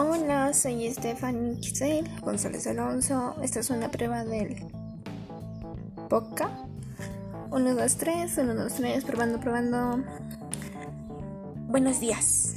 Hola, soy Stephanie Giselle González Alonso. Esta es una prueba del POCA. 1, 2, 3, 1, 2, 3, probando, probando. Buenos días.